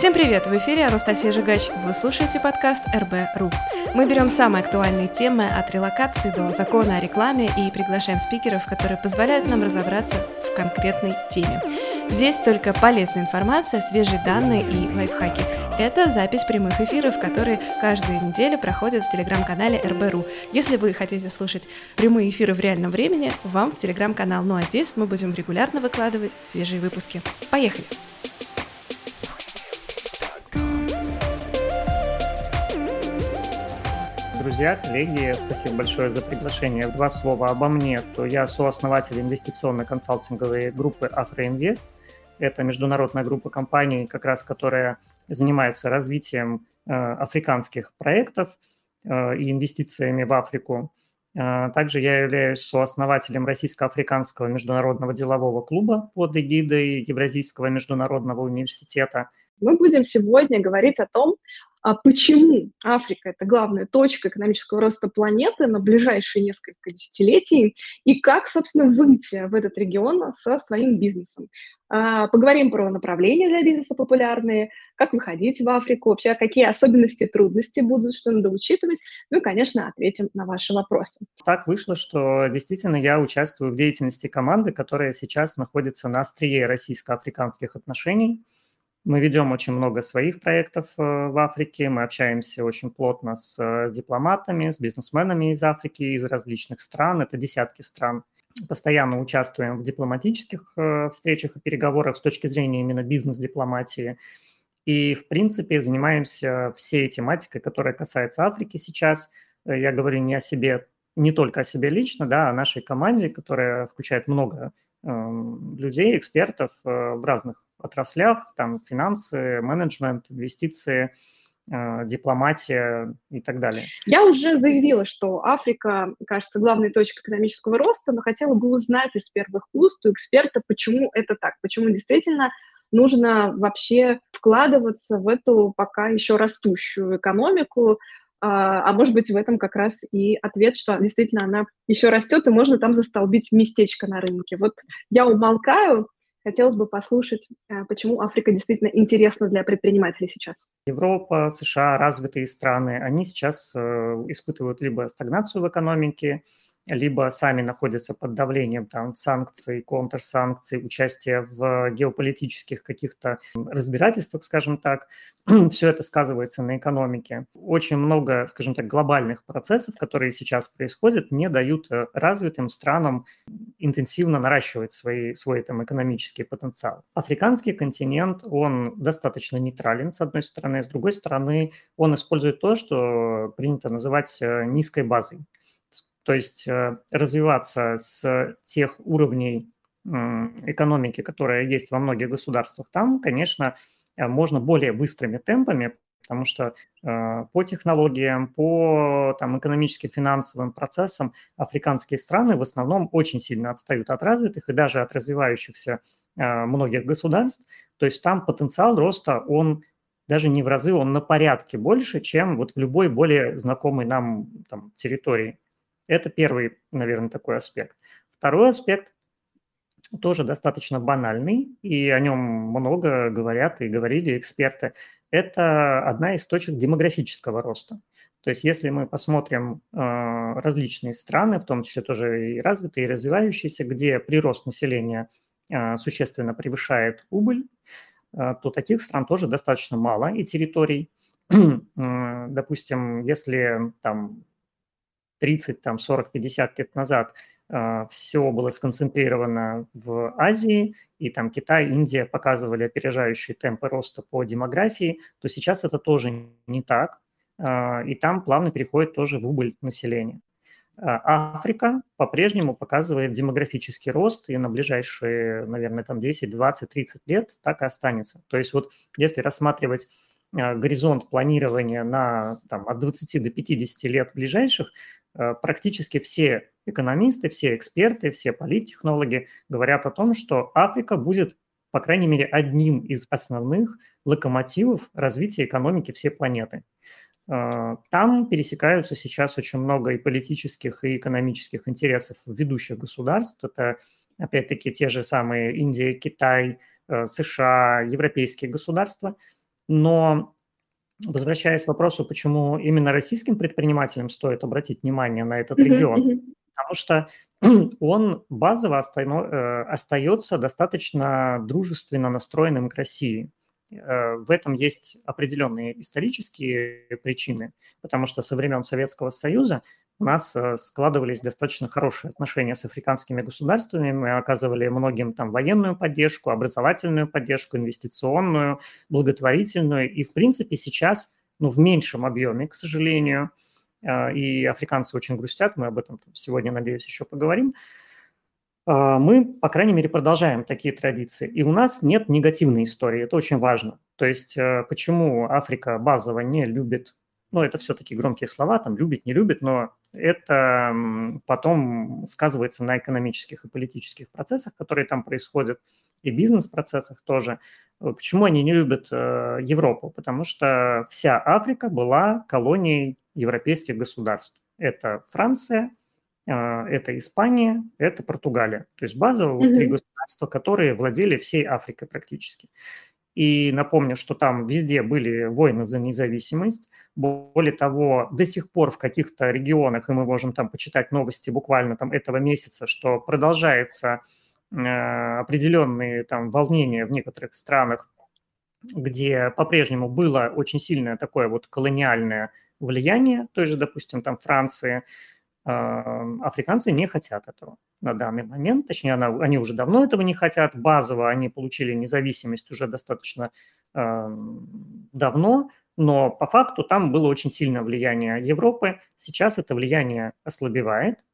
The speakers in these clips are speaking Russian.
Всем привет! В эфире Анастасия Жигач. Вы слушаете подкаст РБ.ру. Мы берем самые актуальные темы от релокации до закона о рекламе и приглашаем спикеров, которые позволяют нам разобраться в конкретной теме. Здесь только полезная информация, свежие данные и лайфхаки. Это запись прямых эфиров, которые каждую неделю проходят в телеграм-канале РБРУ. Если вы хотите слушать прямые эфиры в реальном времени, вам в телеграм-канал. Ну а здесь мы будем регулярно выкладывать свежие выпуски. Поехали! Друзья, коллеги, спасибо большое за приглашение. Два слова обо мне, то я сооснователь инвестиционной консалтинговой группы Афроинвест. Это международная группа компаний, как раз которая занимается развитием э, африканских проектов э, и инвестициями в Африку. Э, также я являюсь сооснователем Российско-Африканского международного делового клуба под эгидой Евразийского международного университета. Мы будем сегодня говорить о том, почему Африка – это главная точка экономического роста планеты на ближайшие несколько десятилетий, и как, собственно, выйти в этот регион со своим бизнесом. А, поговорим про направления для бизнеса популярные, как выходить в Африку, вообще какие особенности, трудности будут, что надо учитывать, ну и, конечно, ответим на ваши вопросы. Так вышло, что действительно я участвую в деятельности команды, которая сейчас находится на острие российско-африканских отношений – мы ведем очень много своих проектов э, в Африке, мы общаемся очень плотно с э, дипломатами, с бизнесменами из Африки, из различных стран, это десятки стран. Постоянно участвуем в дипломатических э, встречах и переговорах с точки зрения именно бизнес-дипломатии. И, в принципе, занимаемся всей тематикой, которая касается Африки сейчас. Я говорю не о себе, не только о себе лично, да, а о нашей команде, которая включает много эм, людей, экспертов в разных отраслях, там финансы, менеджмент, инвестиции, э, дипломатия и так далее. Я уже заявила, что Африка, кажется, главной точкой экономического роста, но хотела бы узнать из первых уст у эксперта, почему это так, почему действительно нужно вообще вкладываться в эту пока еще растущую экономику, а, а может быть в этом как раз и ответ, что действительно она еще растет, и можно там застолбить местечко на рынке. Вот я умолкаю, Хотелось бы послушать, э, почему Африка действительно интересна для предпринимателей сейчас. Европа, США, развитые страны, они сейчас э, испытывают либо стагнацию в экономике, либо сами находятся под давлением там, санкций, контрсанкций, участия в геополитических каких-то разбирательствах, скажем так. Все это сказывается на экономике. Очень много, скажем так, глобальных процессов, которые сейчас происходят, не дают э, развитым странам интенсивно наращивать свои, свой там, экономический потенциал. Африканский континент, он достаточно нейтрален, с одной стороны, с другой стороны, он использует то, что принято называть э, низкой базой то есть э, развиваться с тех уровней экономики, которые есть во многих государствах, там, конечно, э, можно более быстрыми темпами, потому что э, по технологиям, по там, экономическим финансовым процессам африканские страны в основном очень сильно отстают от развитых и даже от развивающихся многих государств. То есть там потенциал роста, он даже не в разы, он на порядке больше, чем вот в любой более знакомой нам там, территории. Это первый, наверное, такой аспект. Второй аспект тоже достаточно банальный, и о нем много говорят и говорили эксперты. Это одна из точек демографического роста. То есть если мы посмотрим э, различные страны, в том числе тоже и развитые, и развивающиеся, где прирост населения э, существенно превышает убыль, э, то таких стран тоже достаточно мало и территорий. Допустим, если там 30, там, 40, 50 лет назад э, все было сконцентрировано в Азии, и там Китай, Индия показывали опережающие темпы роста по демографии, то сейчас это тоже не так, э, и там плавно переходит тоже в убыль населения. А Африка по-прежнему показывает демографический рост, и на ближайшие, наверное, там 10, 20, 30 лет так и останется. То есть вот если рассматривать горизонт планирования на там, от 20 до 50 лет ближайших, практически все экономисты, все эксперты, все политтехнологи говорят о том, что Африка будет, по крайней мере, одним из основных локомотивов развития экономики всей планеты. Э, там пересекаются сейчас очень много и политических, и экономических интересов ведущих государств. Это, опять-таки, те же самые Индия, Китай, э, США, европейские государства – Но возвращаясь к вопросу, почему именно российским предпринимателям стоит обратить внимание на этот регион, потому что он базово э, остается достаточно дружественно настроенным к России. Э, в этом есть определенные исторические причины, потому что со времен Советского Союза у нас э, складывались достаточно хорошие отношения с африканскими государствами. Мы оказывали многим там военную поддержку, образовательную поддержку, инвестиционную, благотворительную. И, в принципе, сейчас, ну, в меньшем объеме, к сожалению, э, и африканцы очень грустят, мы об этом сегодня, надеюсь, еще поговорим, а, мы, по крайней мере, продолжаем такие традиции. И у нас нет негативной истории, это очень важно. То есть э, почему Африка базово не любит, ну, это все-таки громкие слова, там, любит, не любит, но это потом сказывается на экономических и политических процессах, которые там происходят, и бизнес-процессах тоже. Почему они не любят э, Европу? Потому что вся Африка была колонией европейских государств. Это Франция, а, это Испания, это Португалия. То есть базово вот три государства, которые владели всей Африкой практически. И напомню, что там везде были войны за независимость. Более того, до сих пор в каких-то регионах, и мы можем там почитать новости буквально там этого месяца, что продолжается э, определенные там волнения в некоторых странах, где по-прежнему было очень сильное такое вот колониальное влияние той же, допустим, там Франции, африканцы не хотят этого на данный момент, точнее, она, они уже давно этого не хотят, базово они получили независимость уже достаточно э, давно, но по факту там было очень сильное влияние Европы, сейчас это влияние ослабевает,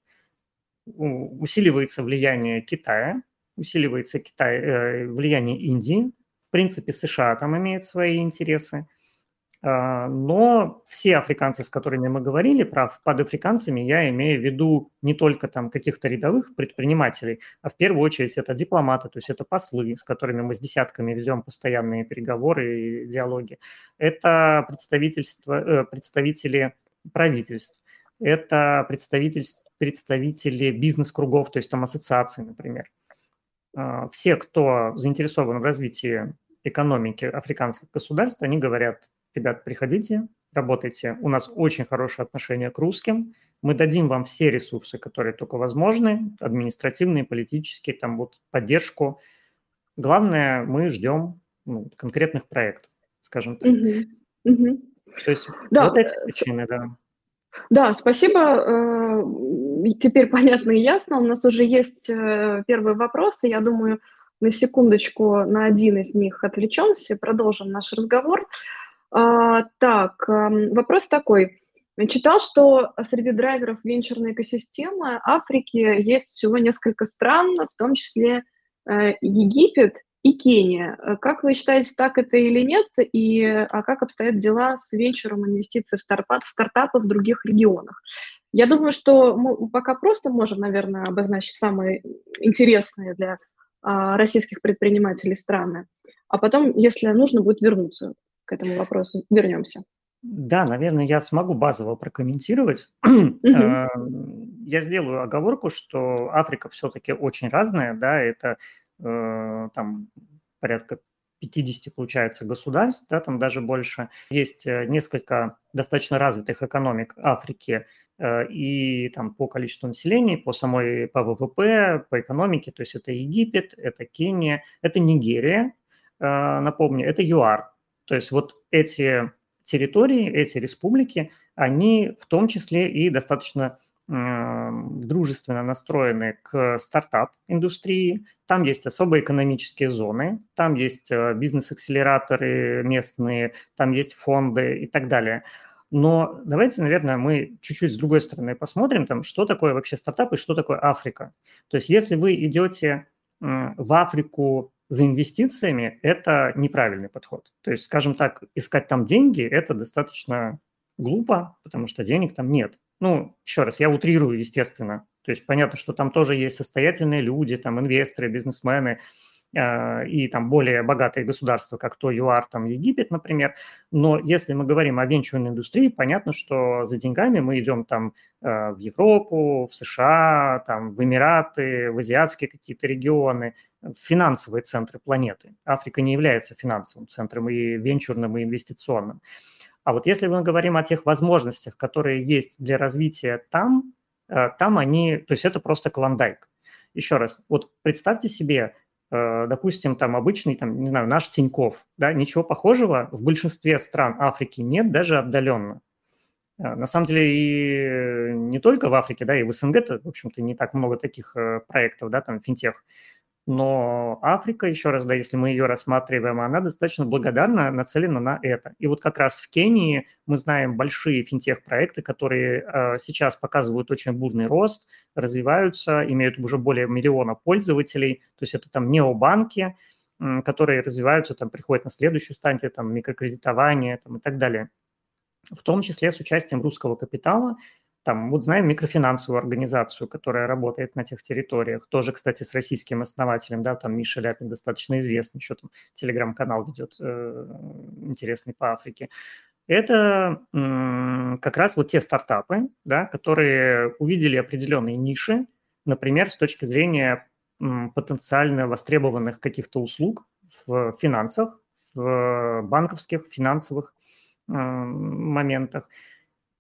усиливается влияние Китая, усиливается Китай, э, влияние Индии, в принципе, США там имеет свои интересы, но все африканцы, с которыми мы говорили, прав, под африканцами я имею в виду не только там каких-то рядовых предпринимателей, а в первую очередь это дипломаты, то есть это послы, с которыми мы с десятками ведем постоянные переговоры и диалоги. Это представительство, э, представители правительств, это представители бизнес-кругов, то есть там ассоциации, например. А, все, кто заинтересован в развитии экономики африканских государств, они говорят, ребят, приходите, работайте. У нас очень хорошее отношение к русским. Мы дадим вам все ресурсы, которые только возможны, административные, политические, там вот поддержку. Главное, мы ждем ну, конкретных проектов, скажем так. Угу. Угу. То есть да. вот эти причины, да. Да, спасибо. Э, теперь понятно и ясно. У нас уже есть э, первые вопросы. Я думаю, на секундочку на один из них отвлечемся, продолжим наш разговор. А, так, вопрос такой. Читал, что среди драйверов венчурной экосистемы Африки есть всего несколько стран, в том числе э, Египет и Кения. Как вы считаете, так это или нет? И а как обстоят дела с венчуром инвестиций в стартап, стартапы в других регионах? Я думаю, что мы пока просто можем, наверное, обозначить самые интересные для а, российских предпринимателей страны, а потом, если нужно, будет вернуться к этому вопросу вернемся. Да, наверное, я смогу базово прокомментировать. Э, я сделаю оговорку, что Африка все-таки очень разная, да, это э, там порядка 50, получается, государств, да, там даже больше. Есть э, несколько достаточно развитых экономик Африки и там по количеству населения, по самой, по ВВП, по экономике, то есть это Египет, это Кения, это Нигерия, напомню, это ЮАР, то есть вот эти территории, эти республики, они в том числе и достаточно э, дружественно настроены к стартап-индустрии. Там есть особые экономические зоны, там есть э, бизнес-акселераторы местные, там есть фонды и так далее. Но давайте, наверное, мы чуть-чуть с другой стороны посмотрим, там, что такое вообще стартап и что такое Африка. То есть если вы идете в Африку за инвестициями – это неправильный подход. То есть, скажем так, искать там деньги – это достаточно глупо, потому что денег там нет. Ну, еще раз, я утрирую, естественно. То есть понятно, что там тоже есть состоятельные люди, там инвесторы, бизнесмены – а, и там более богатые государства, как то ЮАР, там Египет, например. Но если мы говорим о венчурной индустрии, понятно, что за деньгами мы идем там а, в Европу, в США, там в Эмираты, в азиатские какие-то регионы, финансовые центры планеты. Африка не является финансовым центром и венчурным, и инвестиционным. А вот если мы говорим о тех возможностях, которые есть для развития там, э, там они, то есть это просто клондайк. Еще раз, вот представьте себе, э, допустим, там обычный, там, не знаю, наш Тиньков, да, ничего похожего в большинстве стран Африки нет, даже отдаленно. Э, на самом деле и не только в Африке, да, и в СНГ, в общем-то, не так много таких проектов, да, там, финтех. Но Африка, еще раз, да, если мы ее рассматриваем, она достаточно благодарна, нацелена на это. И вот как раз в Кении мы знаем большие финтех-проекты, которые э, сейчас показывают очень бурный рост, развиваются, имеют уже более миллиона пользователей. То есть это там необанки, э, которые развиваются, там приходят на следующую стадию, там микрокредитование там, и так далее. В том числе с участием русского капитала – там, вот знаем микрофинансовую организацию, которая работает на тех территориях. Тоже, кстати, с российским основателем, да, там Миша Ляпин достаточно известный, еще там телеграм-канал ведет э, интересный по Африке. Это м, как раз вот те стартапы, да, которые увидели определенные ниши, например, с точки зрения м, потенциально востребованных каких-то услуг в финансах, в банковских, финансовых э, моментах.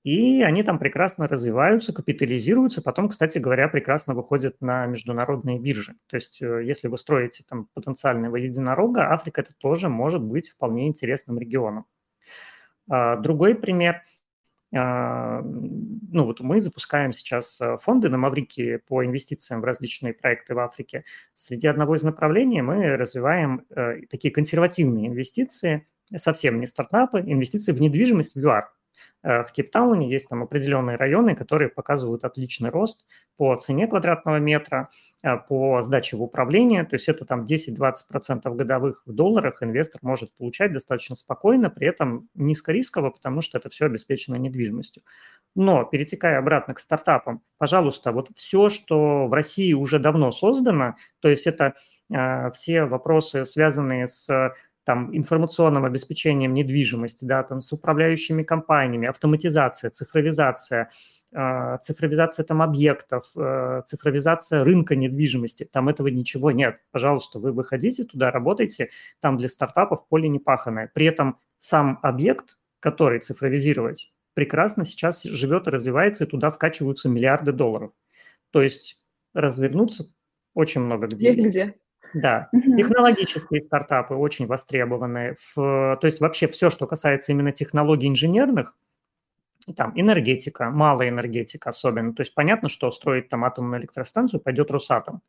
И они там прекрасно развиваются, капитализируются, потом, кстати говоря, прекрасно выходят на международные биржи. То есть э, если вы строите там потенциального единорога, Африка это тоже может быть вполне интересным регионом. А, другой пример а, – ну вот мы запускаем сейчас э, фонды на Маврике по инвестициям в различные проекты в Африке. Среди одного из направлений мы развиваем э, такие консервативные инвестиции, совсем не стартапы, инвестиции в недвижимость в ЮАР. Э, в Кейптауне есть там определенные районы, которые показывают отличный рост по цене квадратного метра, э, по сдаче в управление, то есть это там 10-20% годовых в долларах инвестор может получать достаточно спокойно, при этом низкорисково, потому что это все обеспечено недвижимостью. Но, перетекая обратно к стартапам, пожалуйста, вот все, что в России уже давно создано, то есть это э, все вопросы, связанные с там, информационным обеспечением недвижимости, да, там, с управляющими компаниями, автоматизация, цифровизация, э, цифровизация там объектов, э, цифровизация рынка недвижимости, там этого ничего нет. Пожалуйста, вы выходите туда, работайте, там для стартапов поле не паханое. При этом сам объект, который цифровизировать, прекрасно сейчас живет и развивается, и туда вкачиваются миллиарды долларов. То есть развернуться очень много где. Есть где. Да, угу. технологические стартапы очень востребованы. В, то есть вообще все, что касается именно технологий инженерных, там энергетика, малая энергетика особенно. То есть понятно, что строить там атомную электростанцию пойдет Росатом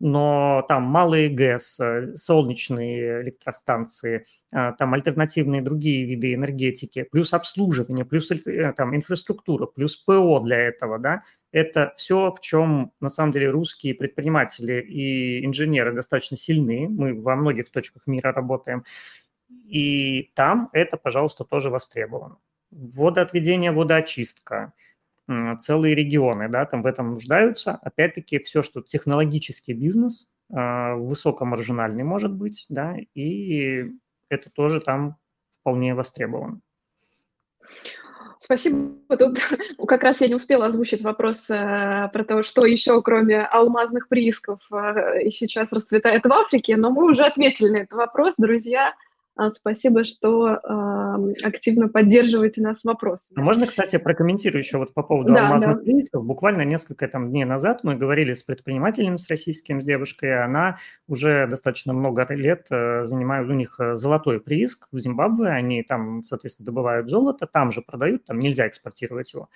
но там малые ГЭС, солнечные электростанции, э, там альтернативные другие виды энергетики, плюс обслуживание, плюс э, там инфраструктура, плюс ПО для этого, да, это все, в чем на самом деле русские предприниматели и инженеры достаточно сильны. Мы во многих точках мира работаем. И там это, пожалуйста, тоже востребовано. Водоотведение, водоочистка – целые регионы, да, там в этом нуждаются. Опять-таки, все, что технологический бизнес, а, высокомаржинальный может быть, да, и это тоже там вполне востребовано. Спасибо. Тут как раз я не успела озвучить вопрос э, про то, что еще, кроме алмазных приисков, э, сейчас расцветает в Африке, но мы уже ответили на этот вопрос, друзья. А, спасибо, что активно поддерживаете нас вопросами. А можно, кстати, прокомментирую еще вот по поводу да, алмазных да. принципов. Буквально несколько там, дней назад мы говорили с предпринимателем, с российским, с девушкой. Она уже достаточно много лет э, занимает, у них э, золотой прииск в Зимбабве. Они там, соответственно, добывают золото, там же продают, там нельзя экспортировать его.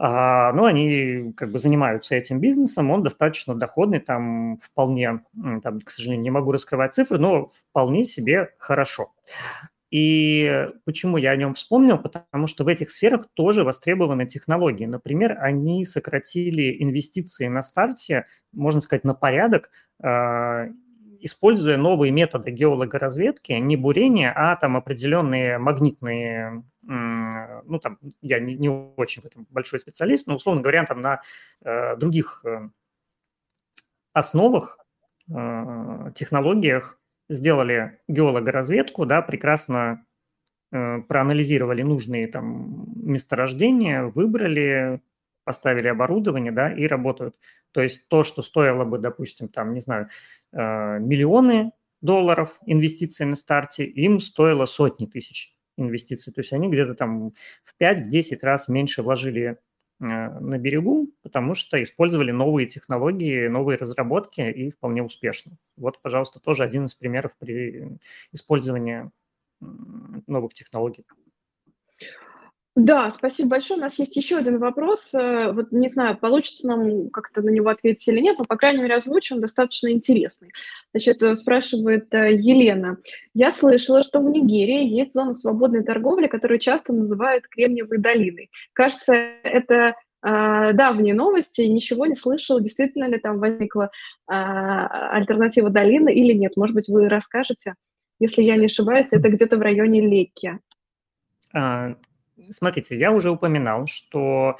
А, ну, они как бы занимаются этим бизнесом, он достаточно доходный, там вполне, там, к сожалению, не могу раскрывать цифры, но вполне себе хорошо. И почему я о нем вспомнил? Потому что в этих сферах тоже востребованы технологии. Например, они сократили инвестиции на старте, можно сказать, на порядок, а, используя новые методы геологоразведки, не бурения, а там определенные магнитные ну, там, я не, не очень в этом большой специалист, но, условно говоря, там на э, других э, основах, э, технологиях сделали геологоразведку, да, прекрасно э, проанализировали нужные там месторождения, выбрали, поставили оборудование, да, и работают. То есть то, что стоило бы, допустим, там, не знаю, миллионы долларов инвестиций на старте, им стоило сотни тысяч инвестиций. То есть они где-то там в 5-10 раз меньше вложили на берегу, потому что использовали новые технологии, новые разработки и вполне успешно. Вот, пожалуйста, тоже один из примеров при использовании новых технологий. Да, спасибо большое. У нас есть еще один вопрос. Э, вот не знаю, получится нам как-то на него ответить или нет, но, по крайней мере, озвучу, он достаточно интересный. Значит, э, спрашивает э, Елена. Я слышала, что в Нигерии есть зона свободной торговли, которую часто называют Кремниевой долиной. Кажется, это а, давние новости, ничего не слышала, действительно ли там возникла а, альтернатива долины или нет. Может быть, вы расскажете? Если я не ошибаюсь, это где-то в районе Лекки. Смотрите, я уже упоминал, что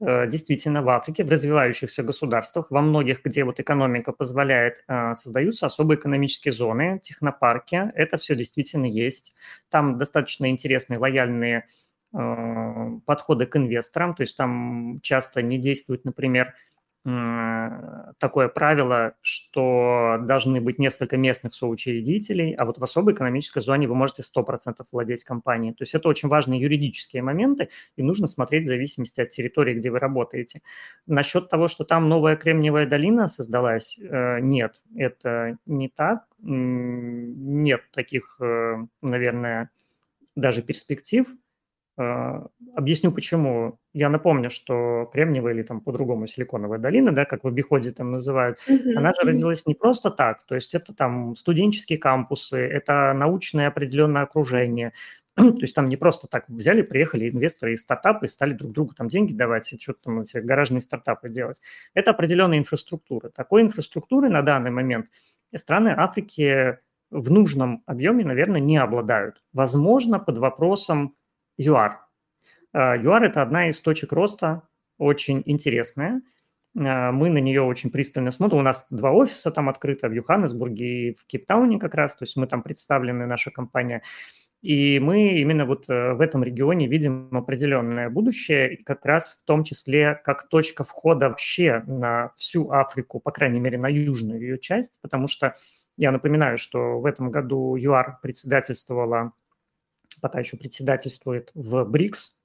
э, действительно в Африке, в развивающихся государствах, во многих, где вот экономика позволяет, э, создаются особые экономические зоны, технопарки. Это все действительно есть. Там достаточно интересные, лояльные э, подходы к инвесторам. То есть там часто не действует, например, такое правило, что должны быть несколько местных соучредителей, а вот в особой экономической зоне вы можете 100% владеть компанией. То есть это очень важные юридические моменты, и нужно смотреть в зависимости от территории, где вы работаете. Насчет того, что там новая Кремниевая долина создалась, э, нет, это не так. Нет таких, э, наверное, даже перспектив – объясню почему. Я напомню, что Кремниевая или там по-другому Силиконовая долина, да, как в обиходе там называют, mm-hmm. она же родилась не просто так. То есть это там студенческие кампусы, это научное определенное окружение. То есть там не просто так взяли, приехали инвесторы из стартапа и стали друг другу там деньги давать и что-то там эти гаражные стартапы делать. Это определенная инфраструктура. Такой инфраструктуры на данный момент страны Африки в нужном объеме, наверное, не обладают. Возможно, под вопросом ЮАР. ЮАР – это одна из точек роста, очень интересная. А, мы на нее очень пристально смотрим. У нас два офиса там открыто в Йоханнесбурге и в Кейптауне как раз, то есть мы там представлены, наша компания. И мы именно вот э, в этом регионе видим определенное будущее, как раз в том числе как точка входа вообще на всю Африку, по крайней мере, на южную ее часть, потому что я напоминаю, что в этом году ЮАР председательствовала пока еще председательствует в БРИКС.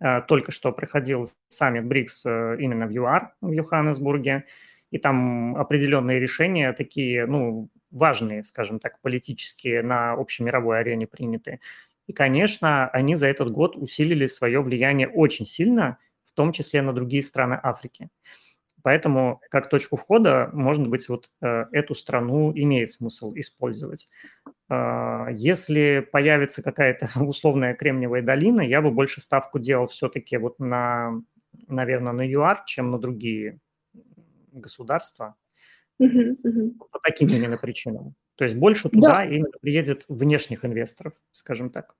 Э, только что проходил саммит БРИКС э, именно в ЮАР, в Йоханнесбурге, и там определенные решения такие, ну, важные, скажем так, политические на общемировой арене приняты. И, конечно, они за этот год усилили свое влияние очень сильно, в том числе на другие страны Африки. Поэтому как точку входа, может быть, вот э, эту страну имеет смысл использовать. Э, если появится какая-то условная Кремниевая долина, я бы больше ставку делал все-таки вот на, наверное, на ЮАР, чем на другие государства. По таким именно причинам. То есть больше туда да. именно приедет внешних инвесторов, скажем так.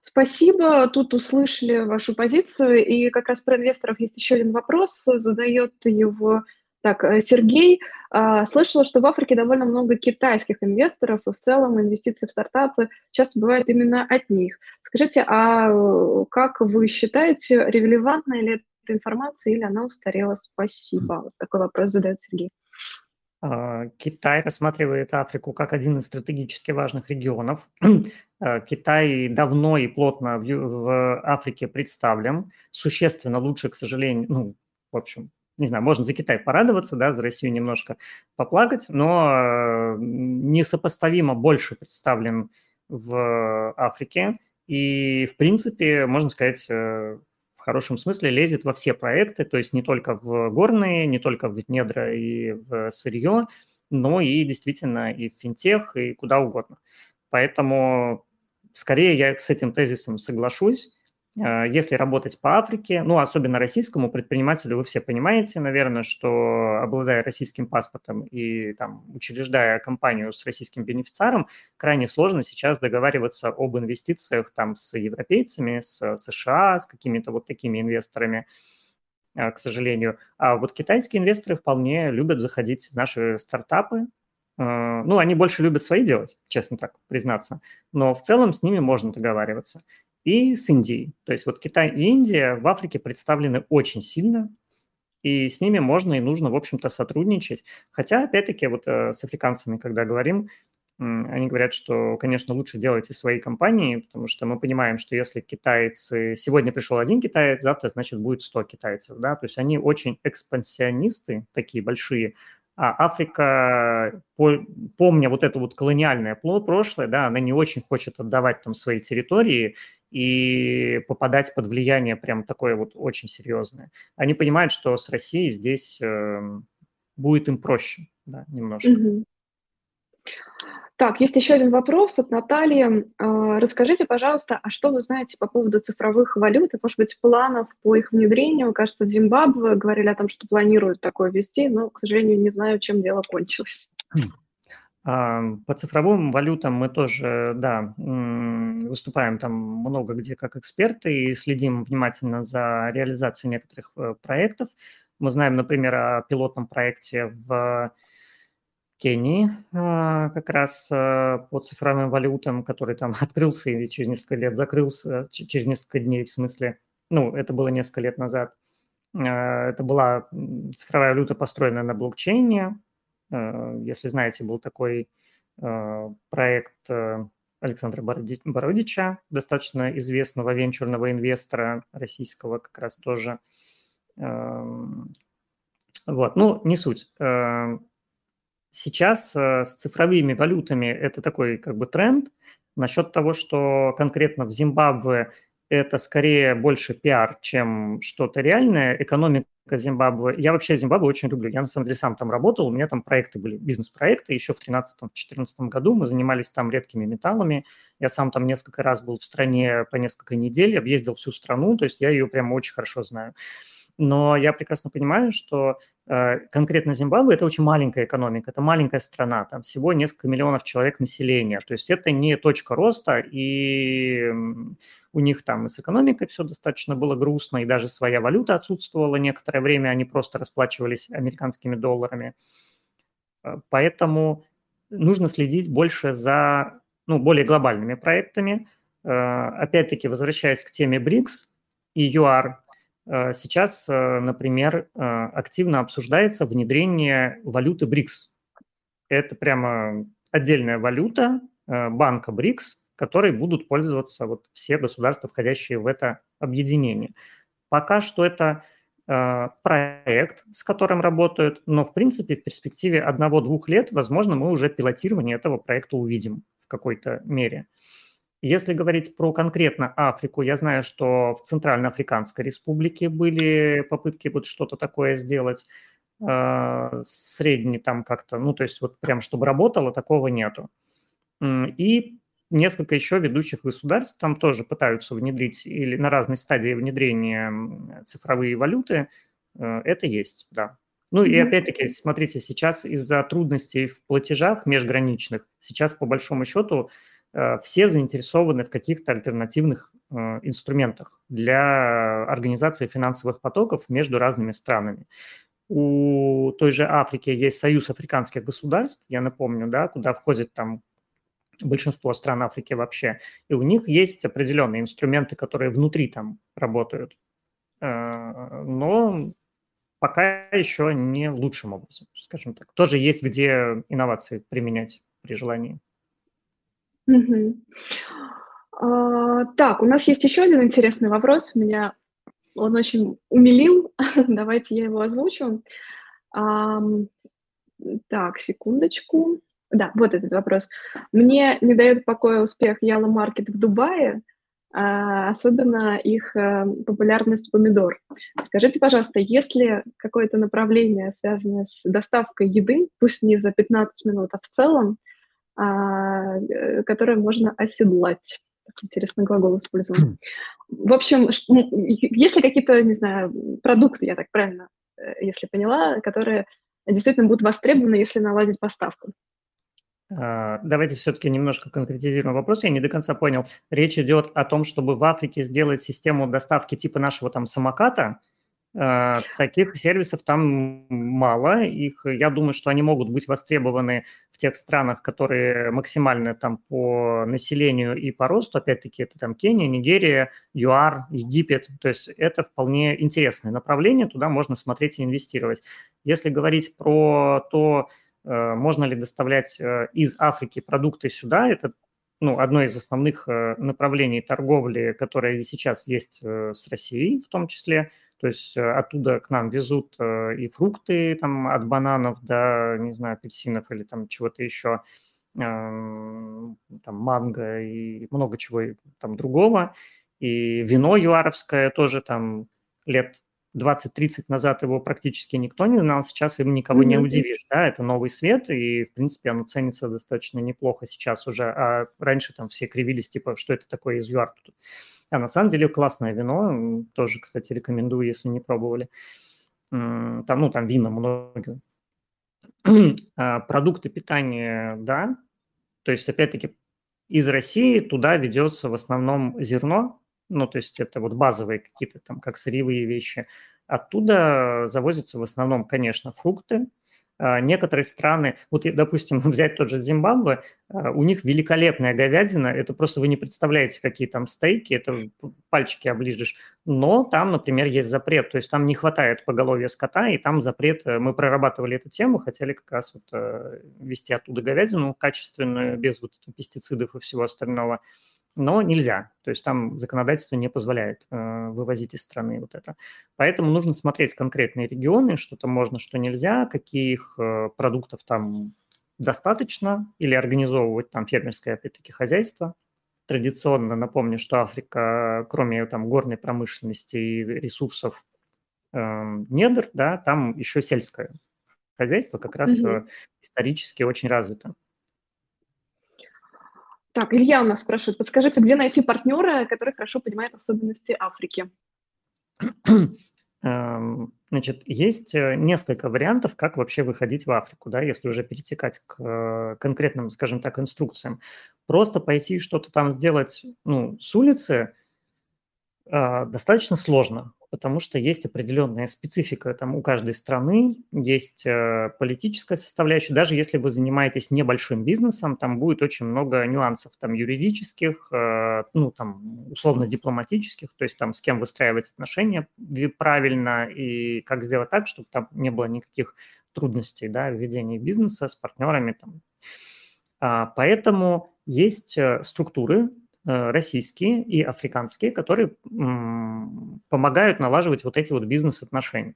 Спасибо, тут услышали вашу позицию, и как раз про инвесторов есть еще один вопрос, задает его так, э, Сергей. А, слышала, что в Африке довольно много китайских инвесторов, и в целом инвестиции в стартапы часто бывают именно от них. Скажите, а э, как вы считаете, релевантна ли эта информация или она устарела? Спасибо. Вот такой вопрос задает Сергей. А, Китай рассматривает Африку как один из стратегически важных регионов. А, Китай давно и плотно в, в Африке представлен, существенно лучше, к сожалению, ну, в общем, не знаю, можно за Китай порадоваться, да, за Россию немножко поплакать, но несопоставимо больше представлен в Африке. И, в принципе, можно сказать, э, в хорошем смысле лезет во все проекты, то есть не только в горные, не только в недра и в сырье, но и действительно и в финтех, и куда угодно. Поэтому скорее я с этим тезисом соглашусь. Э, если работать по Африке, ну, особенно российскому предпринимателю, вы все понимаете, наверное, что обладая российским паспортом и там, учреждая компанию с российским бенефициаром, крайне сложно сейчас договариваться об инвестициях там с европейцами, с США, с какими-то вот такими инвесторами, э, к сожалению. А вот китайские инвесторы вполне любят заходить в наши стартапы, э, ну, они больше любят свои делать, честно так признаться, но в целом с ними можно договариваться и с Индией. То есть вот Китай и Индия в Африке представлены очень сильно. и с ними можно и нужно, в общем-то, сотрудничать. Хотя, опять-таки, вот э, с африканцами, когда говорим, они говорят, что, конечно, лучше делайте свои компании, потому что мы понимаем, что если китайцы... Сегодня пришел один китаец, завтра, значит, будет 100 китайцев, да, то есть они очень экспансионисты, такие большие, а Африка, помня вот это вот колониальное прошлое, да, она не очень хочет отдавать там свои территории и попадать под влияние прям такое вот очень серьезное. Они понимают, что с Россией здесь э, будет им проще, да, немножко. Mm-hmm. Так, есть еще один вопрос от Натальи. А, расскажите, пожалуйста, а что вы знаете по поводу цифровых валют и, может быть, планов по их внедрению? Кажется, в Зимбабве говорили о том, что планируют такое ввести, но, к сожалению, не знаю, чем дело кончилось. А, по цифровым валютам мы тоже, да, выступаем там много где как эксперты и следим внимательно за реализацией некоторых э, проектов. Мы знаем, например, о пилотном проекте в Кении а, как раз а, по цифровым валютам, который там открылся и через несколько лет закрылся, через несколько дней в смысле, ну, это было несколько лет назад. А, это была цифровая валюта, построенная на блокчейне. Если знаете, был такой проект Александра Бородича, достаточно известного венчурного инвестора российского как раз тоже. Вот, ну, не суть сейчас э, с цифровыми валютами это такой как бы тренд. Насчет того, что конкретно в Зимбабве это скорее больше пиар, чем что-то реальное. Экономика Зимбабве. Я вообще Зимбабве очень люблю. Я на самом деле сам там работал. У меня там проекты были, бизнес-проекты. Еще в 2013-2014 году мы занимались там редкими металлами. Я сам там несколько раз был в стране по несколько недель, объездил всю страну, то есть я ее прямо очень хорошо знаю. Но я прекрасно понимаю, что э, конкретно Зимбабве это очень маленькая экономика, это маленькая страна, там всего несколько миллионов человек населения. То есть это не точка роста, и у них там и с экономикой все достаточно было грустно, и даже своя валюта отсутствовала некоторое время, они просто расплачивались американскими долларами. Э, поэтому нужно следить больше за ну, более глобальными проектами. Э, опять-таки, возвращаясь к теме БРИКС и ЮАР, сейчас, э, например, э, активно обсуждается внедрение валюты БРИКС. Это прямо отдельная валюта банка БРИКС, которой будут пользоваться вот все государства, входящие в это объединение. Пока что это проект, с которым работают, но, в принципе, в перспективе одного-двух лет, возможно, мы уже пилотирование этого проекта увидим в какой-то мере. Если говорить про конкретно Африку, я знаю, что в Центральноафриканской республике были попытки вот что-то такое сделать. Э, средний там как-то, ну, то есть вот прям чтобы работало, такого нету. И несколько еще ведущих государств там тоже пытаются внедрить или на разной стадии внедрения цифровые валюты. Э, это есть, да. Ну и опять-таки, смотрите, сейчас из-за трудностей в платежах межграничных, сейчас по большому счету все заинтересованы в каких-то альтернативных э, инструментах для организации финансовых потоков между разными странами. У той же Африки есть Союз африканских государств, я напомню, да, куда входит там большинство стран Африки вообще, и у них есть определенные инструменты, которые внутри там работают, э, но пока еще не лучшим образом, скажем так. Тоже есть где инновации применять при желании. А, так, у нас есть еще один интересный вопрос. Меня он очень умилил. Давайте я его озвучу. Так, секундочку. Да, вот этот вопрос. Мне не дает покоя успех Яла Маркет в Дубае, а, особенно их а, популярность помидор. Скажите, пожалуйста, есть ли какое-то направление, связанное с доставкой еды, пусть не за 15 минут, а в целом, э, которое можно оседлать. Интересный глагол использован. В общем, есть ли какие-то, не знаю, продукты, я так правильно, э, если поняла, которые действительно будут востребованы, если наладить поставку? А, давайте все-таки немножко конкретизируем вопрос. Я не до конца понял. Речь идет о том, чтобы в Африке сделать систему доставки типа нашего там самоката, Э, таких сервисов там мало. Их, я думаю, что они могут быть востребованы в тех странах, которые максимально там по населению и по росту. Опять-таки, это там Кения, Нигерия, ЮАР, Египет. То есть это вполне интересное направление, туда можно смотреть и инвестировать. Если говорить про то, э, можно ли доставлять э, из Африки продукты сюда, это ну, одно из основных направлений торговли, которое сейчас есть с Россией в том числе – то есть э, оттуда к нам везут э, и фрукты там от бананов до, не знаю, апельсинов или там чего-то еще, эм, там манго и много чего там другого. И вино юаровское тоже там лет 20-30 назад его практически никто не знал, сейчас им никого mm-hmm. не удивишь, да, это новый свет, и, в принципе, оно ценится достаточно неплохо сейчас уже, а раньше там все кривились, типа, что это такое из ЮАР тут. А на самом деле классное вино, тоже, кстати, рекомендую, если не пробовали. Там, ну, там вина много. А, продукты питания, да. То есть, опять-таки, из России туда ведется в основном зерно, ну, то есть это вот базовые какие-то там, как сырьевые вещи. Оттуда завозятся в основном, конечно, фрукты, некоторые страны, вот, допустим, взять тот же Зимбабве, а, у них великолепная говядина, это просто вы не представляете, какие там стейки, это пальчики оближешь, но там, например, есть запрет, то есть там не хватает поголовья скота, и там запрет, э, мы прорабатывали эту тему, хотели как раз вот э, вести оттуда говядину качественную, без вот пестицидов и всего остального, но нельзя. То есть там законодательство не позволяет э, вывозить из страны вот это. Поэтому нужно смотреть конкретные регионы, что-то можно, что нельзя, каких э, продуктов там достаточно, или организовывать там фермерское, опять-таки, хозяйство. Традиционно напомню, что Африка, кроме там горной промышленности и ресурсов э, недр, да, там еще сельское хозяйство как раз mm-hmm. исторически очень развито. Так, Илья у нас спрашивает, подскажите, где найти партнера, который хорошо понимает особенности Африки? Эм, значит, есть э, несколько вариантов, как вообще выходить в Африку, да, если уже перетекать к э, конкретным, скажем так, инструкциям. Просто пойти что-то там сделать ну, с улицы э, достаточно сложно потому что есть определенная специфика там у каждой страны, есть э, политическая составляющая. Даже если вы занимаетесь небольшим бизнесом, там будет очень много нюансов там юридических, э, ну там условно-дипломатических, то есть там с кем выстраивать отношения правильно и как сделать так, чтобы там не было никаких трудностей да, в ведении бизнеса с партнерами. Там. А, поэтому есть э, структуры, российские и африканские, которые помогают налаживать вот эти вот бизнес-отношения.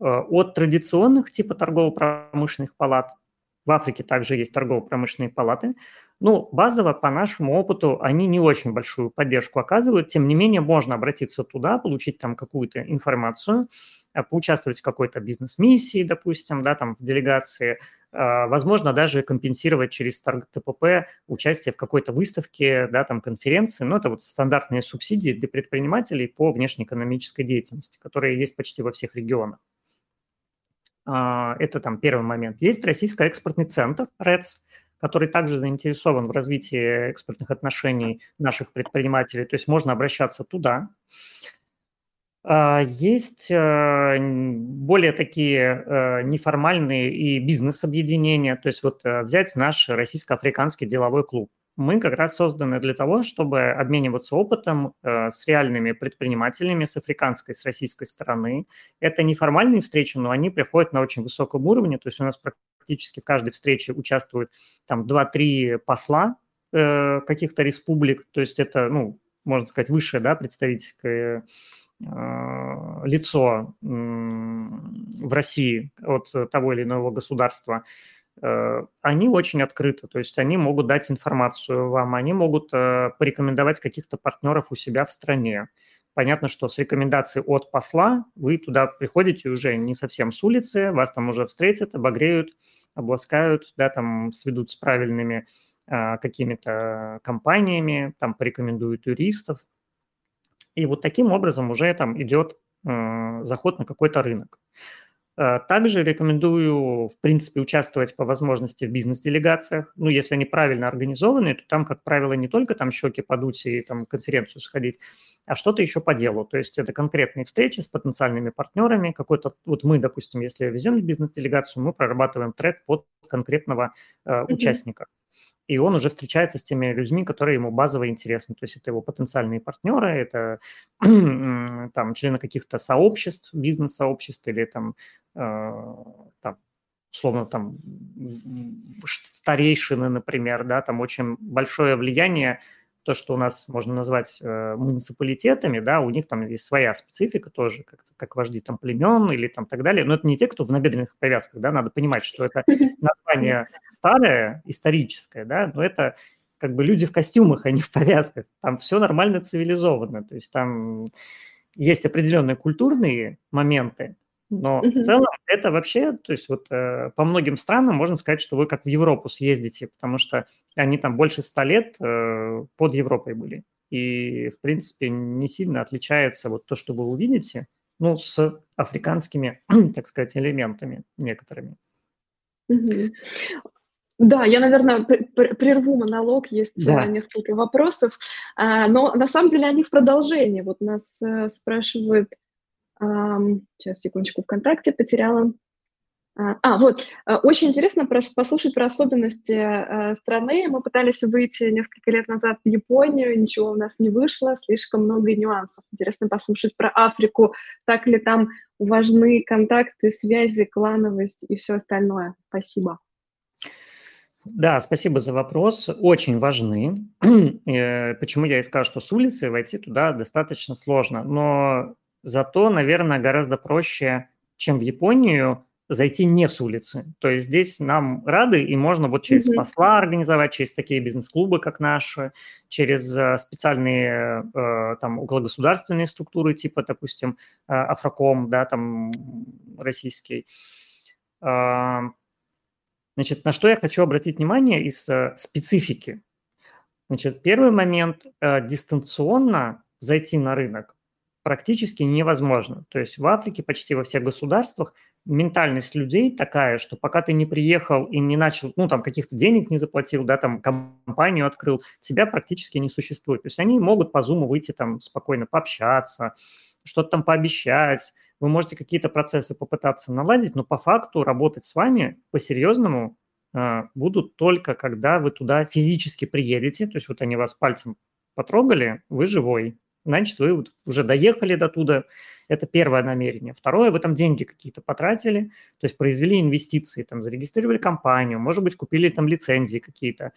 Э, от традиционных типа торгово-промышленных палат, в Африке также есть торгово-промышленные палаты, ну, базово, по нашему опыту, они не очень большую поддержку оказывают. Тем не менее, можно обратиться туда, получить там какую-то информацию, э, поучаствовать в какой-то бизнес-миссии, допустим, да, там в делегации, а, возможно, даже компенсировать через ТПП участие в какой-то выставке, да, там конференции. Но это вот стандартные субсидии для предпринимателей по внешнеэкономической деятельности, которые есть почти во всех регионах. А, это там первый момент. Есть Российско-экспортный центр, РЭЦ, который также заинтересован в развитии экспортных отношений наших предпринимателей. То есть можно обращаться туда. А, есть э, более такие э, неформальные и бизнес-объединения. То есть вот э, взять наш российско-африканский деловой клуб. Мы как раз созданы для того, чтобы обмениваться опытом с реальными предпринимателями с африканской, с российской стороны. Это неформальные встречи, но они приходят на очень высоком уровне. То есть у нас практически в каждой встрече участвуют там 2-3 посла каких-то республик. То есть это, ну, можно сказать, высшее да, представительское а, лицо в России от того или иного государства, э, они очень открыты, то есть они могут дать информацию вам, они могут э, порекомендовать каких-то партнеров у себя в стране. Понятно, что с рекомендацией от посла вы туда приходите уже не совсем с улицы, вас там уже встретят, обогреют, обласкают, да, там сведут с правильными какими-то компаниями, там порекомендуют юристов, и вот таким образом уже там идет э, заход на какой-то рынок. Э, также рекомендую, в принципе, участвовать по возможности в бизнес-делегациях. Ну, если они правильно организованы, то там, как правило, не только там щеки подуть и там конференцию сходить, а что-то еще по делу. То есть это конкретные встречи с потенциальными партнерами. Какой-то, вот мы, допустим, если везем бизнес-делегацию, мы прорабатываем трек под конкретного э, mm-hmm. участника и он уже встречается с теми людьми, которые ему базово интересны. То есть это его потенциальные партнеры, это там члены каких-то сообществ, бизнес-сообществ или там, э, там условно там старейшины, например, да, там очень большое влияние то, что у нас можно назвать э, муниципалитетами, да, у них там есть своя специфика тоже, как, как вожди там племен или там так далее, но это не те, кто в набедренных повязках, да, надо понимать, что это название старое, историческое, да, но это как бы люди в костюмах, а не в повязках, там все нормально цивилизованно, то есть там есть определенные культурные моменты, но mm-hmm. в целом это вообще, то есть вот э, по многим странам можно сказать, что вы как в Европу съездите, потому что они там больше ста лет э, под Европой были. И, в принципе, не сильно отличается вот то, что вы увидите, ну, с африканскими, так сказать, элементами некоторыми. Mm-hmm. Да, я, наверное, прерву монолог, есть да. несколько вопросов, а, но на самом деле они в продолжении. Вот нас э, спрашивают, Сейчас, секундочку, ВКонтакте потеряла. А, а вот, э, очень интересно послушать про особенности э, страны. Мы пытались выйти несколько лет назад в Японию, ничего у нас не вышло, слишком много нюансов. Интересно послушать про Африку, так ли там важны контакты, связи, клановость и все остальное. Спасибо. Да, спасибо за вопрос. Очень важны. Э, почему я и сказал, что с улицы войти туда достаточно сложно. Но Зато, наверное, гораздо проще, чем в Японию, зайти не с улицы. То есть здесь нам рады, и можно вот через mm-hmm. посла организовать, через такие бизнес-клубы, как наши, через э, специальные э, там окологосударственные структуры, типа, допустим, э, Афроком, да, там российский. А, значит, на что я хочу обратить внимание из специфики. Значит, первый момент – дистанционно зайти на рынок практически невозможно. То есть в Африке почти во всех государствах ментальность людей такая, что пока ты не приехал и не начал, ну, там, каких-то денег не заплатил, да, там, компанию открыл, тебя практически не существует. То есть они могут по Zoom выйти там спокойно пообщаться, что-то там пообещать, вы можете какие-то процессы попытаться наладить, но по факту работать с вами по-серьезному э, будут только когда вы туда физически приедете, то есть вот они вас пальцем потрогали, вы живой, значит, вы уже доехали до туда. Это первое намерение. Второе, вы там деньги какие-то потратили, то есть произвели инвестиции, там зарегистрировали компанию, может быть, купили там лицензии какие-то,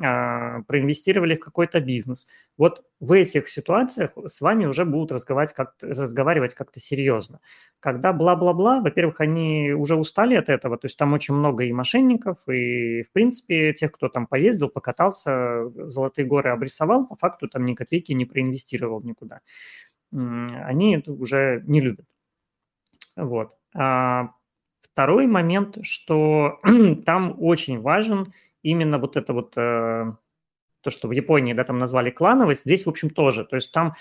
а, проинвестировали в какой-то бизнес. Вот в этих ситуациях с вами уже будут разговаривать, как разговаривать как-то серьезно. Когда бла-бла-бла, во-первых, они уже устали от этого, то есть там очень много и мошенников, и, в принципе, тех, кто там поездил, покатался, золотые горы обрисовал, по факту там ни копейки не проинвестировал никуда. Они это уже не любят. Вот. А второй момент, что там очень важен именно вот это вот, э, то, что в Японии, да, там назвали клановость, здесь, в общем, тоже. То есть там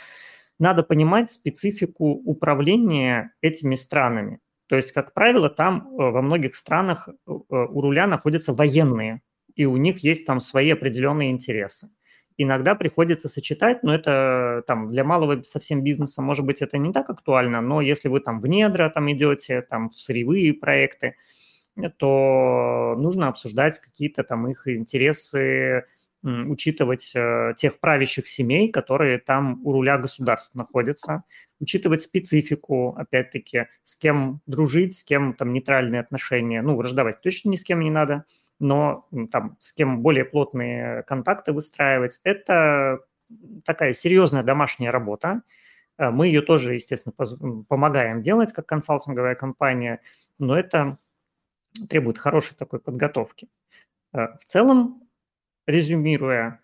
надо понимать специфику управления этими странами. То есть, как правило, там э, во многих странах э, у руля находятся военные, и у них есть там свои определенные интересы. Иногда приходится сочетать, но это там для малого совсем бизнеса, может быть, это не так актуально, но если вы там в недра там идете, там в сырьевые проекты, то нужно обсуждать какие-то там их интересы, учитывать э, тех правящих семей, которые там у руля государства находятся, учитывать специфику, опять-таки, с кем дружить, с кем там нейтральные отношения, ну, враждовать точно ни с кем не надо, но там с кем более плотные контакты выстраивать. Это такая серьезная домашняя работа. Э, мы ее тоже, естественно, помогаем делать как консалтинговая компания, но это требует хорошей такой подготовки. Э, в целом, резюмируя,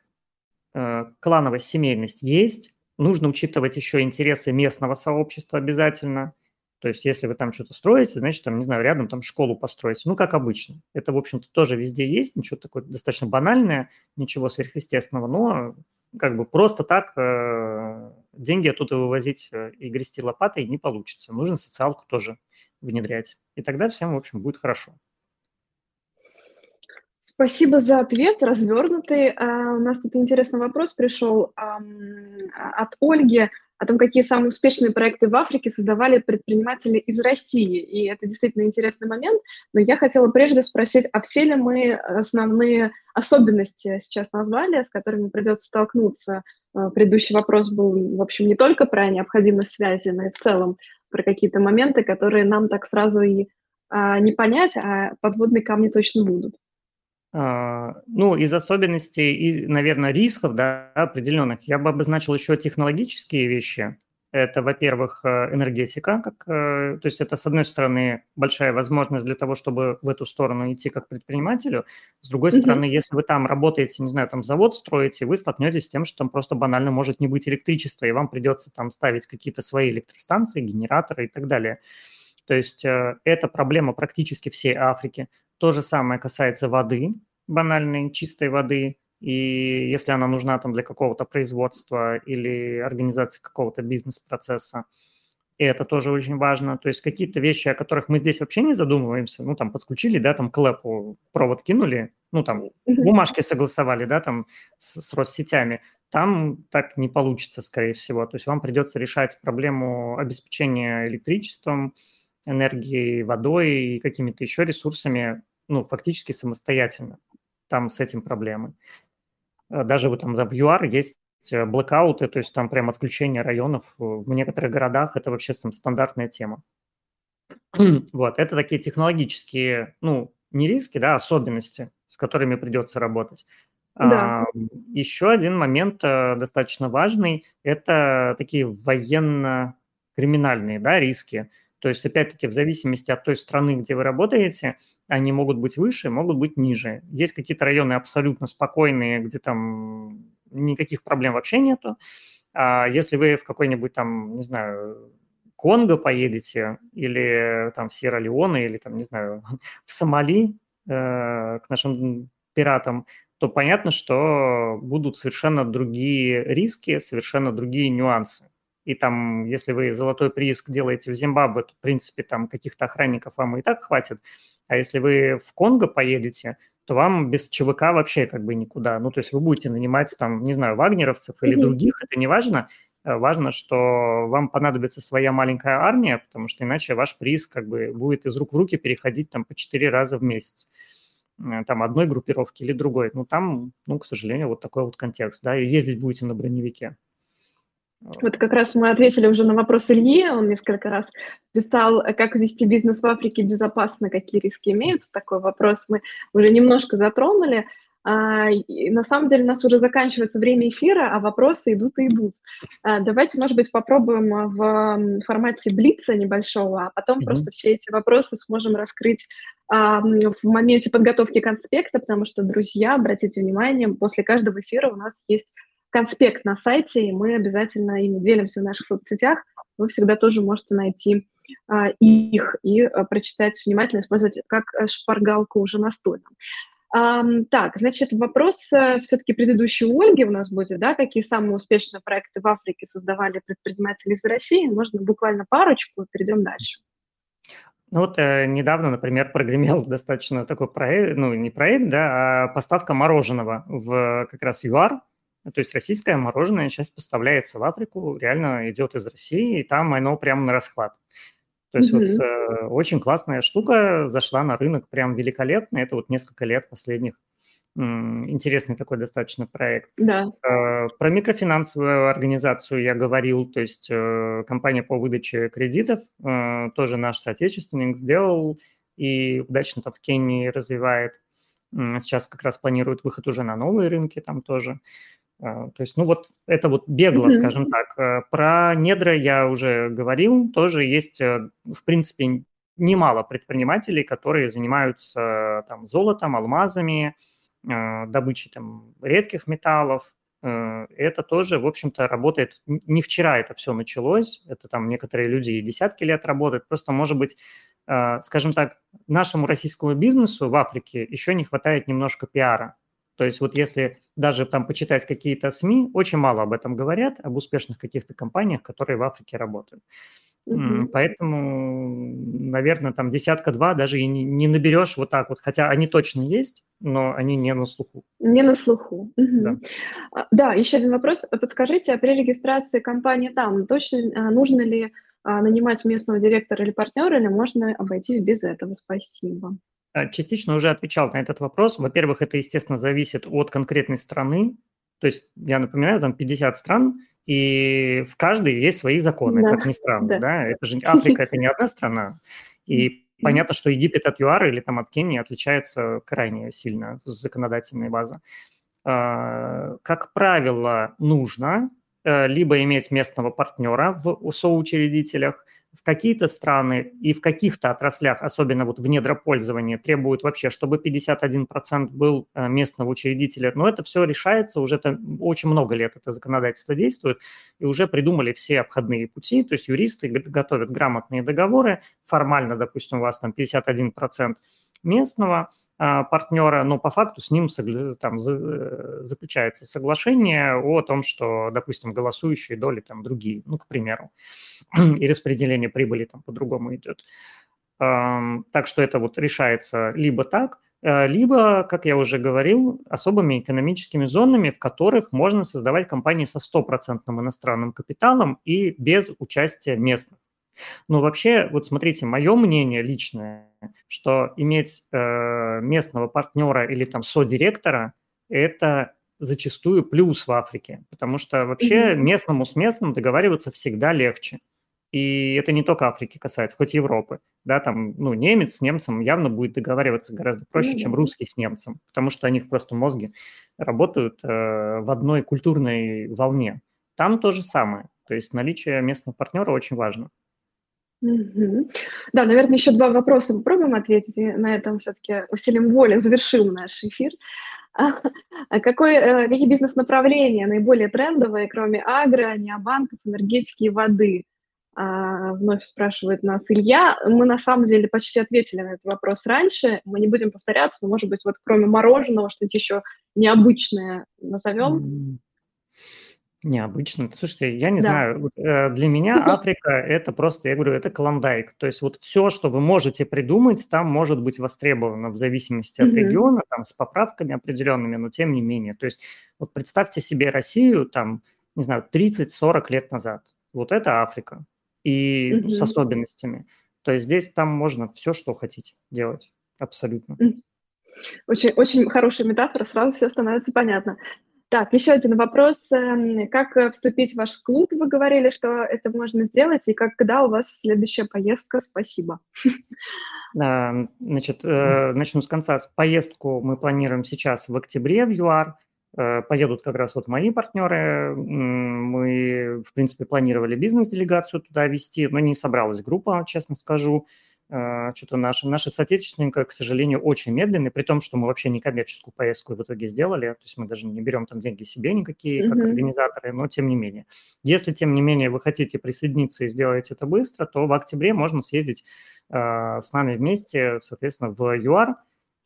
э, клановая семейность есть, нужно учитывать еще интересы местного сообщества обязательно. То есть, если вы там что-то строите, значит, там, не знаю, рядом там школу построить. Ну, как обычно. Это, в общем-то, тоже везде есть, ничего такое достаточно банальное, ничего сверхъестественного, но как бы просто так э, деньги оттуда вывозить э, и грести лопатой не получится. Нужно социалку тоже внедрять. И тогда всем, в общем, будет хорошо. Спасибо за ответ, развернутый. А, у нас тут интересный вопрос пришел от Ольги о том, какие самые успешные проекты в Африке создавали предприниматели из России. И это действительно интересный момент. Но я хотела прежде спросить, а все ли мы основные особенности сейчас назвали, с которыми придется столкнуться? А, предыдущий вопрос был, в общем, не только про необходимость связи, но и в целом про какие-то моменты, которые нам так сразу и а, не понять, а подводные камни точно будут. А, ну, из особенностей и, наверное, рисков, да, определенных, я бы обозначил еще технологические вещи. Это, во-первых, э, энергетика, как, э, то есть это, с одной стороны, большая возможность для того, чтобы в эту сторону идти как предпринимателю. С другой mm-hmm. стороны, если вы там работаете, не знаю, там завод строите, вы столкнетесь с тем, что там просто банально может не быть электричества, и вам придется там ставить какие-то свои электростанции, генераторы и так далее. То есть э, это проблема практически всей Африки. То же самое касается воды, банальной, чистой воды. И если она нужна там для какого-то производства или организации какого-то бизнес-процесса, и это тоже очень важно. То есть какие-то вещи, о которых мы здесь вообще не задумываемся, ну, там, подключили, да, там, к лэпу провод кинули, ну, там, бумажки согласовали, да, там, с, с Россетями, там так не получится, скорее всего. То есть вам придется решать проблему обеспечения электричеством, энергией, водой и какими-то еще ресурсами, ну, фактически самостоятельно. Там с этим проблемы. Э, даже вот там в ЮАР есть э, блокауты, то есть там прям отключение районов в некоторых городах, это вообще там стандартная тема. Вот, это такие технологические, ну, не риски, да, особенности, с которыми придется работать. Да. А, еще один момент а, достаточно важный – это такие военно-криминальные да, риски. То есть, опять-таки, в зависимости от той страны, где вы работаете, они могут быть выше, могут быть ниже. Есть какие-то районы абсолютно спокойные, где там никаких проблем вообще нету. А если вы в какой-нибудь там, не знаю, Конго поедете или там в Сьерра-Леоне или там, не знаю, в Сомали э, к нашим пиратам, то понятно, что будут совершенно другие риски, совершенно другие нюансы и там, если вы золотой прииск делаете в Зимбабве, то, в принципе, там каких-то охранников вам и так хватит. А если вы в Конго поедете, то вам без ЧВК вообще как бы никуда. Ну, то есть вы будете нанимать там, не знаю, вагнеровцев или других, это не важно. Э, важно, что вам понадобится своя маленькая армия, потому что иначе ваш приз как бы будет из рук в руки переходить там по четыре раза в месяц э, там одной группировки или другой. Ну, там, ну, к сожалению, вот такой вот контекст, да, и ездить будете на броневике. Вот как раз мы ответили уже на вопрос Ильи, он несколько раз писал, как вести бизнес в Африке безопасно, какие риски имеются. Такой вопрос мы уже немножко затронули. А, и на самом деле у нас уже заканчивается время эфира, а вопросы идут и идут. А, давайте, может быть, попробуем в формате блица небольшого, а потом mm-hmm. просто все эти вопросы сможем раскрыть а, в моменте подготовки конспекта, потому что, друзья, обратите внимание, после каждого эфира у нас есть конспект на сайте, и мы обязательно ими делимся в наших соцсетях. Вы всегда тоже можете найти а, их и а, прочитать внимательно, использовать как шпаргалку уже настольно. А, так, значит, вопрос а, все-таки предыдущий у Ольги у нас будет, да, какие самые успешные проекты в Африке создавали предприниматели из России? Можно буквально парочку, перейдем дальше. Ну вот э, недавно, например, прогремел достаточно такой проект, ну не проект, да, а поставка мороженого в как раз ЮАР, ну, то есть российское мороженое сейчас поставляется в Африку, реально идет из России, и там оно прямо на расхват. То есть mm-hmm. вот э, очень классная штука, зашла на рынок прям великолепно. Это вот несколько лет последних. Интересный такой достаточно проект. Да. Э, про микрофинансовую организацию я говорил, то есть э, компания по выдаче кредитов, э, тоже наш соотечественник сделал и удачно там в Кении развивает. Сейчас как раз планирует выход уже на новые рынки там тоже. А, то есть, ну вот это вот бегло, mm-hmm. скажем так. Э, про недра я уже говорил, тоже есть, э, в принципе, немало предпринимателей, которые занимаются там золотом, алмазами, э, добычей там редких металлов. Это тоже, в общем-то, работает. Не вчера это все началось, это там некоторые люди и десятки лет работают. Просто, может быть, скажем так, нашему российскому бизнесу в Африке еще не хватает немножко пиара. То есть вот если даже там почитать какие-то СМИ, очень мало об этом говорят, об успешных каких-то компаниях, которые в Африке работают. Угу. Поэтому, наверное, там десятка-два даже и не, не наберешь вот так вот. Хотя они точно есть, но они не на слуху. Не на слуху. Угу. Да. А, да, еще один вопрос. Подскажите, а при регистрации компании там точно а, нужно ли нанимать местного директора или партнера, или можно обойтись без этого? Спасибо. Частично уже отвечал на этот вопрос. Во-первых, это, естественно, зависит от конкретной страны. То есть, я напоминаю, там 50 стран, и в каждой есть свои законы, да, как ни странно, да. да? Это же Африка, это не одна страна, и понятно, что Египет от ЮАР или там от Кении отличается крайне сильно законодательная база. А, как правило, нужно э, либо иметь местного партнера в соучредителях – в какие-то страны и в каких-то отраслях, особенно вот в недропользовании, требуют вообще, чтобы 51% был э, местного учредителя. Но это все решается, уже это очень много лет это законодательство действует, и уже придумали все обходные пути, то есть юристы готовят грамотные договоры, формально, допустим, у вас там 51% местного, партнера, но по факту с ним там, э, заключается соглашение о том, что, допустим, голосующие доли там другие, ну, к примеру, и распределение прибыли там по-другому идет. Так что это вот решается либо так, э, либо, как я уже говорил, особыми экономическими зонами, в которых можно создавать компании со стопроцентным иностранным капиталом и без участия местных. Ну, вообще, вот смотрите, мое мнение личное, что иметь э, местного партнера или там содиректора – это зачастую плюс в Африке, потому что вообще местному с местным договариваться всегда легче. И это не только Африки касается, хоть Европы. Да, там, ну, немец с немцем явно будет договариваться гораздо проще, mm-hmm. чем русский с немцем, потому что у них просто мозги работают э, в одной культурной волне. Там то же самое. То есть наличие местного партнера очень важно. Мгм. Да, наверное, еще два вопроса попробуем ответить, и на этом все-таки усилием воли завершим наш эфир. А какой, э, какие бизнес-направления наиболее трендовые, кроме агро, необанков, энергетики и воды? А, вновь спрашивает нас Илья. Мы на самом деле почти ответили на этот вопрос раньше. Мы не будем повторяться, но, может быть, вот кроме мороженого что-нибудь еще необычное назовем? Необычно. Слушайте, я не да. знаю, э, для меня Африка это просто, я говорю, это клондайк. То есть вот все, что вы можете придумать, там может быть востребовано в зависимости от региона, там с поправками определенными, но тем не менее. То есть вот представьте себе Россию там, не знаю, 30-40 лет назад. Вот это Африка. И mm с особенностями. То есть здесь там можно все, что хотите делать. Абсолютно. Очень, очень хорошая метафора, сразу все становится понятно. Так, еще один вопрос. Эм, как э, вступить в ваш клуб? Вы говорили, что это можно сделать, и как, когда у вас следующая поездка? Спасибо. Значит, э, начну с конца. Поездку мы планируем сейчас в октябре в ЮАР. Э, поедут как раз вот мои партнеры. Мы, в принципе, планировали бизнес-делегацию туда вести, но не собралась группа, честно скажу. А, что-то наши, наши соотечественники, к сожалению, очень медленные, при том, что мы вообще не коммерческую поездку в итоге сделали, то есть мы даже не берем там деньги себе никакие, как mm-hmm. организаторы, но тем не менее. Если, тем не менее, вы хотите присоединиться и сделать это быстро, то в октябре можно съездить э, с нами вместе, соответственно, в ЮАР,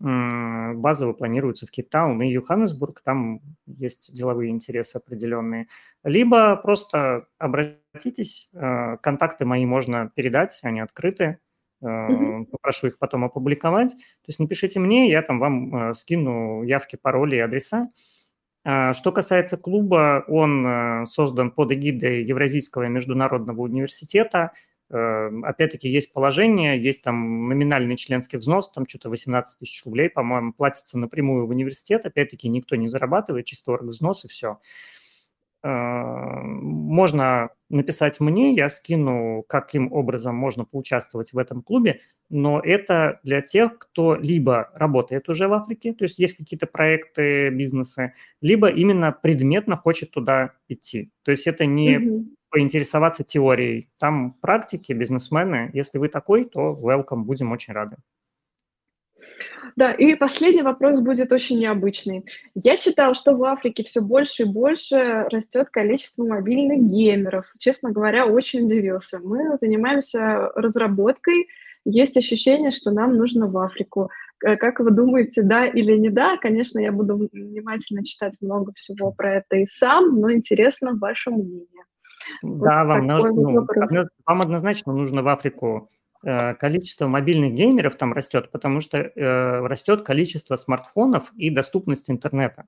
базово планируется в Кейптаун и Йоханнесбург, там есть деловые интересы определенные. Либо просто обратитесь, а, контакты мои можно передать, они открыты, попрошу их потом опубликовать. То есть напишите мне, я там вам э, скину явки, пароли и адреса. А, что касается клуба, он э, создан под эгидой Евразийского международного университета. Опять-таки есть положение, есть там номинальный членский взнос, там что-то 18 тысяч рублей, по-моему, платится напрямую в университет. Опять-таки никто не зарабатывает, чисто взнос и все. А, можно написать мне, я скину, каким образом можно поучаствовать в этом клубе, но это для тех, кто либо работает уже в Африке, то есть есть какие-то проекты, бизнесы, либо именно предметно хочет туда идти. То есть это не mm-hmm. поинтересоваться теорией, там практики, бизнесмены. Если вы такой, то welcome, будем очень рады. Да, и последний вопрос будет очень необычный. Я читал, что в Африке все больше и больше растет количество мобильных геймеров. Честно говоря, очень удивился. Мы занимаемся разработкой. Есть ощущение, что нам нужно в Африку. Э, как вы думаете, да или не да? Конечно, я буду внимательно читать много всего про это и сам, но интересно ваше мнение. Да, вот вам, нужно, ну, вам однозначно нужно в Африку количество мобильных геймеров там растет, потому что э, растет количество смартфонов и доступность интернета.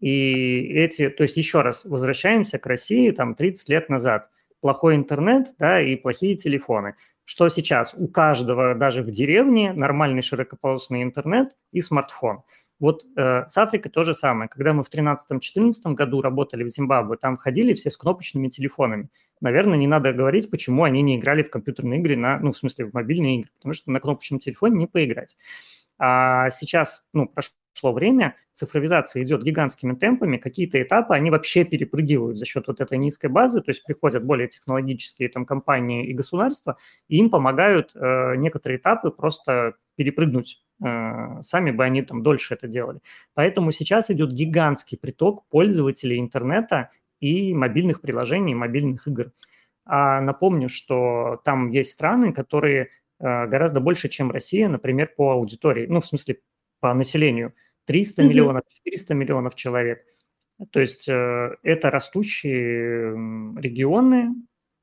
И эти, то есть еще раз, возвращаемся к России там 30 лет назад. Плохой интернет, да, и плохие телефоны. Что сейчас? У каждого, даже в деревне, нормальный широкополосный интернет и смартфон. Вот э, с Африкой то же самое. Когда мы в 2013-2014 году работали в Зимбабве, там ходили все с кнопочными телефонами. Наверное, не надо говорить, почему они не играли в компьютерные игры, на, ну, в смысле, в мобильные игры, потому что на кнопочном телефоне не поиграть. А сейчас, ну, прошло время, цифровизация идет гигантскими темпами, какие-то этапы они вообще перепрыгивают за счет вот этой низкой базы, то есть приходят более технологические там компании и государства, и им помогают э, некоторые этапы просто перепрыгнуть. Э, сами бы они там дольше это делали. Поэтому сейчас идет гигантский приток пользователей интернета и мобильных приложений, мобильных игр. А напомню, что там есть страны, которые Э, гораздо больше, чем Россия, например, по аудитории, ну, в смысле, по населению. 300 mm-hmm. миллионов, 400 миллионов человек. То есть э, это растущие регионы,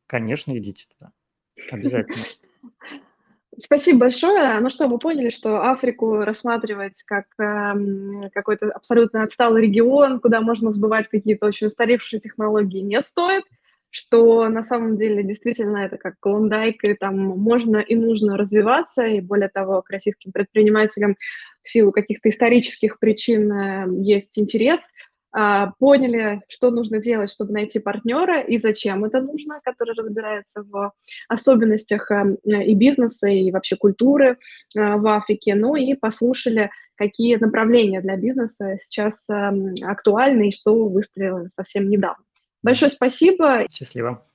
конечно, идите туда. Обязательно. Спасибо большое. Ну что, мы поняли, что Африку рассматривать как э, какой-то абсолютно отсталый регион, куда можно сбывать какие-то очень устаревшие технологии, не стоит что на самом деле действительно это как клондайк, и там можно и нужно развиваться, и более того, к российским предпринимателям в силу каких-то исторических причин э, есть интерес, а, поняли, что нужно делать, чтобы найти партнера и зачем это нужно, который разбирается в особенностях э, и бизнеса, и вообще культуры э, в Африке, ну и послушали, какие направления для бизнеса сейчас актуальны и что выстрелило совсем недавно. Большое спасибо. Счастливо.